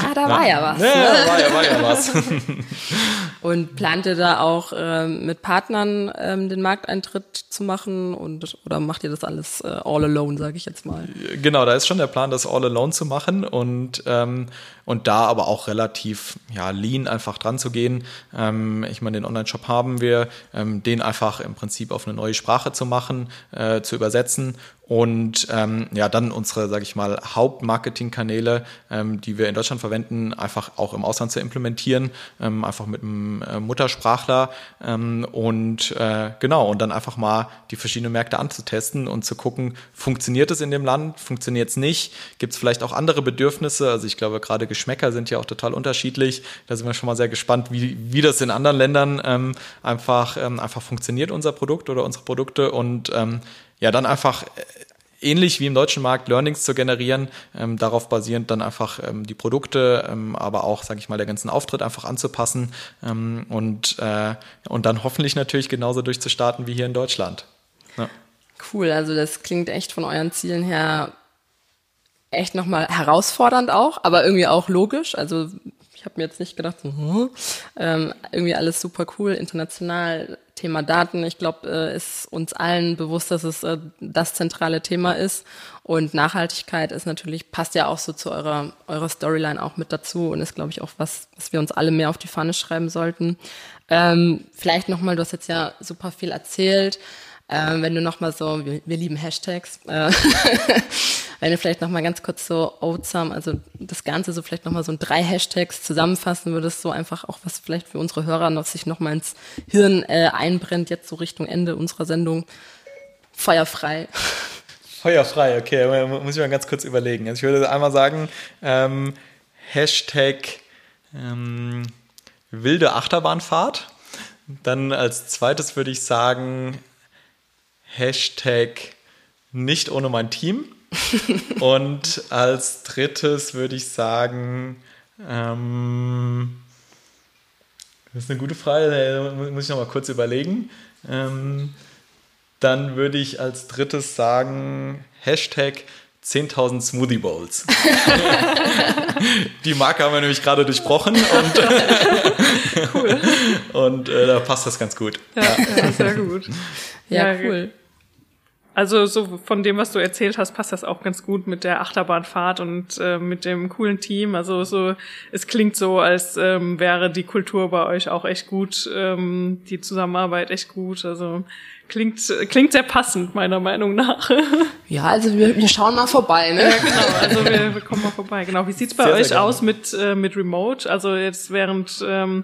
Ah, da war ja, was. Ja, da war ja, war ja was. Und plant ihr da auch ähm, mit Partnern ähm, den Markteintritt zu machen und oder macht ihr das alles äh, all alone, sage ich jetzt mal? Genau, da ist schon der Plan, das all alone zu machen und ähm, und da aber auch relativ ja, lean einfach dran zu gehen. Ähm, ich meine, den Online-Shop haben wir, ähm, den einfach im Prinzip auf eine neue Sprache zu machen, äh, zu übersetzen und ähm, ja, dann unsere, sage ich mal, Hauptmarketingkanäle, ähm, die wir in Deutschland verwenden, einfach auch im Ausland zu implementieren, ähm, einfach mit einem äh, Muttersprachler ähm, und äh, genau, und dann einfach mal die verschiedenen Märkte anzutesten und zu gucken, funktioniert es in dem Land, funktioniert es nicht, gibt es vielleicht auch andere Bedürfnisse, also ich glaube, gerade Geschmäcker sind ja auch total unterschiedlich, da sind wir schon mal sehr gespannt, wie, wie das in anderen Ländern ähm, einfach, ähm, einfach funktioniert, unser Produkt oder unsere Produkte. Und ähm, ja, dann einfach äh, ähnlich wie im deutschen Markt Learnings zu generieren, ähm, darauf basierend dann einfach ähm, die Produkte, ähm, aber auch, sage ich mal, der ganzen Auftritt einfach anzupassen ähm, und, äh, und dann hoffentlich natürlich genauso durchzustarten wie hier in Deutschland. Ja. Cool, also das klingt echt von euren Zielen her echt nochmal herausfordernd auch, aber irgendwie auch logisch. Also ich habe mir jetzt nicht gedacht, so, hm, ähm, irgendwie alles super cool, international, Thema Daten. Ich glaube, äh, ist uns allen bewusst, dass es äh, das zentrale Thema ist. Und Nachhaltigkeit ist natürlich, passt ja auch so zu eurer, eurer Storyline auch mit dazu und ist, glaube ich, auch was, was wir uns alle mehr auf die Fahne schreiben sollten. Ähm, vielleicht nochmal, du hast jetzt ja super viel erzählt. Ähm, wenn du nochmal so, wir, wir, lieben Hashtags, äh, wenn du vielleicht nochmal ganz kurz so Oatsam, also das Ganze so vielleicht nochmal so in drei Hashtags zusammenfassen würdest, so einfach auch was vielleicht für unsere Hörer noch sich nochmal ins Hirn äh, einbrennt, jetzt so Richtung Ende unserer Sendung. Feuerfrei. Feuerfrei, okay, muss ich mal ganz kurz überlegen. Also ich würde einmal sagen, ähm, Hashtag ähm, wilde Achterbahnfahrt. Dann als zweites würde ich sagen, Hashtag nicht ohne mein Team. Und als drittes würde ich sagen, ähm, das ist eine gute Frage, da muss ich noch mal kurz überlegen. Ähm, dann würde ich als drittes sagen, Hashtag 10.000 Smoothie Bowls. Die Marke haben wir nämlich gerade durchbrochen und, cool. und äh, da passt das ganz gut. Ja, ja sehr gut. Ja, cool. Also so von dem, was du erzählt hast, passt das auch ganz gut mit der Achterbahnfahrt und äh, mit dem coolen Team. Also so, es klingt so, als ähm, wäre die Kultur bei euch auch echt gut, ähm, die Zusammenarbeit echt gut. Also klingt klingt sehr passend meiner Meinung nach. Ja, also wir, wir schauen mal vorbei, ne? Ja, genau. Also wir, wir kommen mal vorbei. Genau. Wie sieht's bei sehr, euch sehr aus mit äh, mit Remote? Also jetzt während ähm,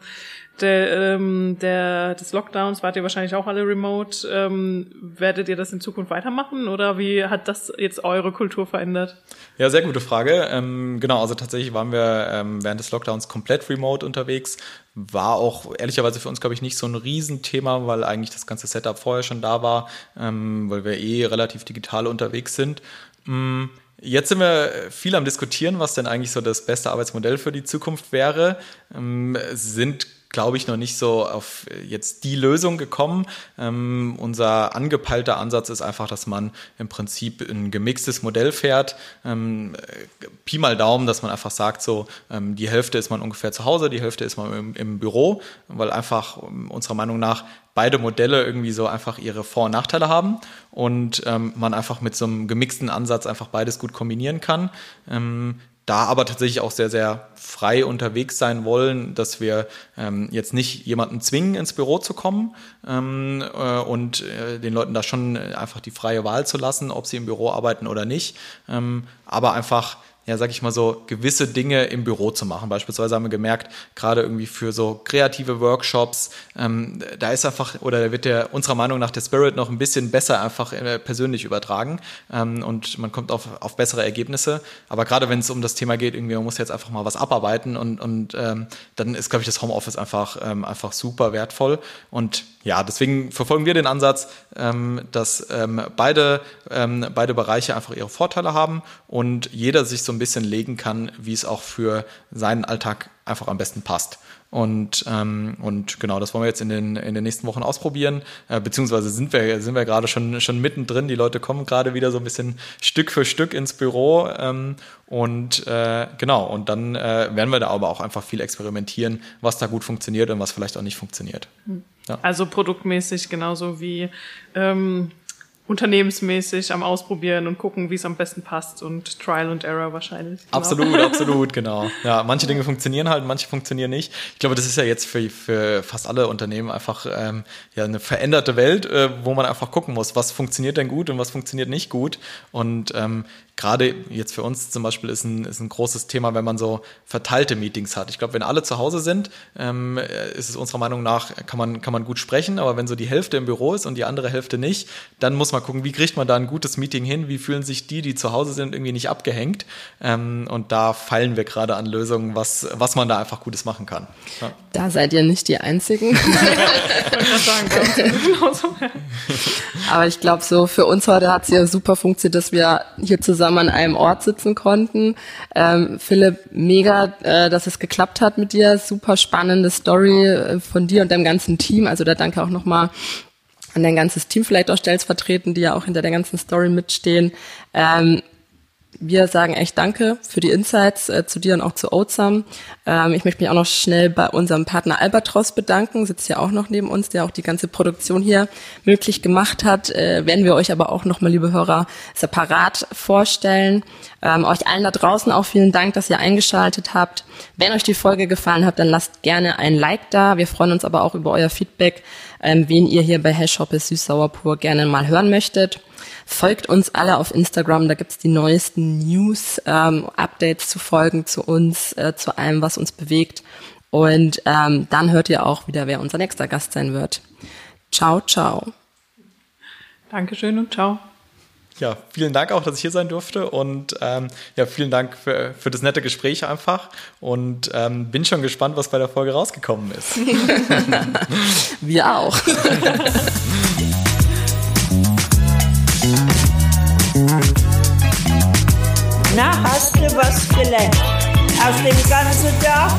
der, ähm, der, des Lockdowns wart ihr wahrscheinlich auch alle remote. Ähm, werdet ihr das in Zukunft weitermachen oder wie hat das jetzt eure Kultur verändert? Ja, sehr gute Frage. Ähm, genau, also tatsächlich waren wir ähm, während des Lockdowns komplett remote unterwegs. War auch ehrlicherweise für uns, glaube ich, nicht so ein Riesenthema, weil eigentlich das ganze Setup vorher schon da war, ähm, weil wir eh relativ digital unterwegs sind. Mm. Jetzt sind wir viel am Diskutieren, was denn eigentlich so das beste Arbeitsmodell für die Zukunft wäre. Ähm, sind glaube ich, noch nicht so auf jetzt die Lösung gekommen. Ähm, unser angepeilter Ansatz ist einfach, dass man im Prinzip ein gemixtes Modell fährt. Ähm, Pi mal Daumen, dass man einfach sagt, so ähm, die Hälfte ist man ungefähr zu Hause, die Hälfte ist man im, im Büro, weil einfach ähm, unserer Meinung nach beide Modelle irgendwie so einfach ihre Vor- und Nachteile haben und ähm, man einfach mit so einem gemixten Ansatz einfach beides gut kombinieren kann. Ähm, da aber tatsächlich auch sehr, sehr frei unterwegs sein wollen, dass wir ähm, jetzt nicht jemanden zwingen, ins Büro zu kommen ähm, äh, und äh, den Leuten da schon einfach die freie Wahl zu lassen, ob sie im Büro arbeiten oder nicht, ähm, aber einfach ja, sag ich mal so, gewisse Dinge im Büro zu machen. Beispielsweise haben wir gemerkt, gerade irgendwie für so kreative Workshops, ähm, da ist einfach, oder da wird der unserer Meinung nach der Spirit noch ein bisschen besser einfach äh, persönlich übertragen ähm, und man kommt auf, auf bessere Ergebnisse. Aber gerade wenn es um das Thema geht, irgendwie, man muss jetzt einfach mal was abarbeiten und, und ähm, dann ist, glaube ich, das Homeoffice einfach, ähm, einfach super wertvoll. Und ja, deswegen verfolgen wir den Ansatz, ähm, dass ähm, beide, ähm, beide Bereiche einfach ihre Vorteile haben und jeder sich so ein bisschen legen kann, wie es auch für seinen Alltag einfach am besten passt. Und, ähm, und genau, das wollen wir jetzt in den, in den nächsten Wochen ausprobieren. Äh, beziehungsweise sind wir, sind wir gerade schon, schon mittendrin. Die Leute kommen gerade wieder so ein bisschen Stück für Stück ins Büro. Ähm, und äh, genau, und dann äh, werden wir da aber auch einfach viel experimentieren, was da gut funktioniert und was vielleicht auch nicht funktioniert. Hm. Ja. Also produktmäßig genauso wie ähm, unternehmensmäßig am Ausprobieren und gucken, wie es am besten passt und Trial and Error wahrscheinlich. Genau. Absolut, absolut, genau. Ja, manche Dinge funktionieren halt, manche funktionieren nicht. Ich glaube, das ist ja jetzt für, für fast alle Unternehmen einfach ähm, ja eine veränderte Welt, äh, wo man einfach gucken muss, was funktioniert denn gut und was funktioniert nicht gut. Und ähm, gerade jetzt für uns zum Beispiel ist ein, ist ein großes Thema, wenn man so verteilte Meetings hat. Ich glaube, wenn alle zu Hause sind, ähm, ist es unserer Meinung nach, kann man, kann man gut sprechen, aber wenn so die Hälfte im Büro ist und die andere Hälfte nicht, dann muss man gucken, wie kriegt man da ein gutes Meeting hin, wie fühlen sich die, die zu Hause sind, irgendwie nicht abgehängt. Ähm, und da feilen wir gerade an Lösungen, was, was man da einfach Gutes machen kann. Ja. Da seid ihr nicht die Einzigen. aber ich glaube, so für uns heute hat es ja super funktioniert, dass wir hier zusammen zusammen an einem Ort sitzen konnten. Ähm, Philipp, mega, äh, dass es geklappt hat mit dir. Super spannende Story äh, von dir und deinem ganzen Team. Also da danke auch nochmal an dein ganzes Team vielleicht auch stellvertretend, die ja auch hinter der ganzen Story mitstehen. Ähm, wir sagen echt Danke für die Insights äh, zu dir und auch zu Oatsam. Ähm, ich möchte mich auch noch schnell bei unserem Partner Albatros bedanken, sitzt ja auch noch neben uns, der auch die ganze Produktion hier möglich gemacht hat. Äh, werden wir euch aber auch nochmal, liebe Hörer, separat vorstellen. Ähm, euch allen da draußen auch vielen Dank, dass ihr eingeschaltet habt. Wenn euch die Folge gefallen hat, dann lasst gerne ein Like da. Wir freuen uns aber auch über euer Feedback, ähm, wen ihr hier bei Hashop ist Süß-Sauer pur gerne mal hören möchtet. Folgt uns alle auf Instagram, da gibt's die neuesten News, ähm, Updates zu Folgen zu uns, äh, zu allem, was uns bewegt. Und ähm, dann hört ihr auch wieder, wer unser nächster Gast sein wird. Ciao, ciao. Dankeschön und ciao. Ja, vielen Dank auch, dass ich hier sein durfte und ähm, ja, vielen Dank für, für das nette Gespräch einfach und ähm, bin schon gespannt, was bei der Folge rausgekommen ist. Wir auch. Na, hast du was gelernt? Aus dem ganzen Tag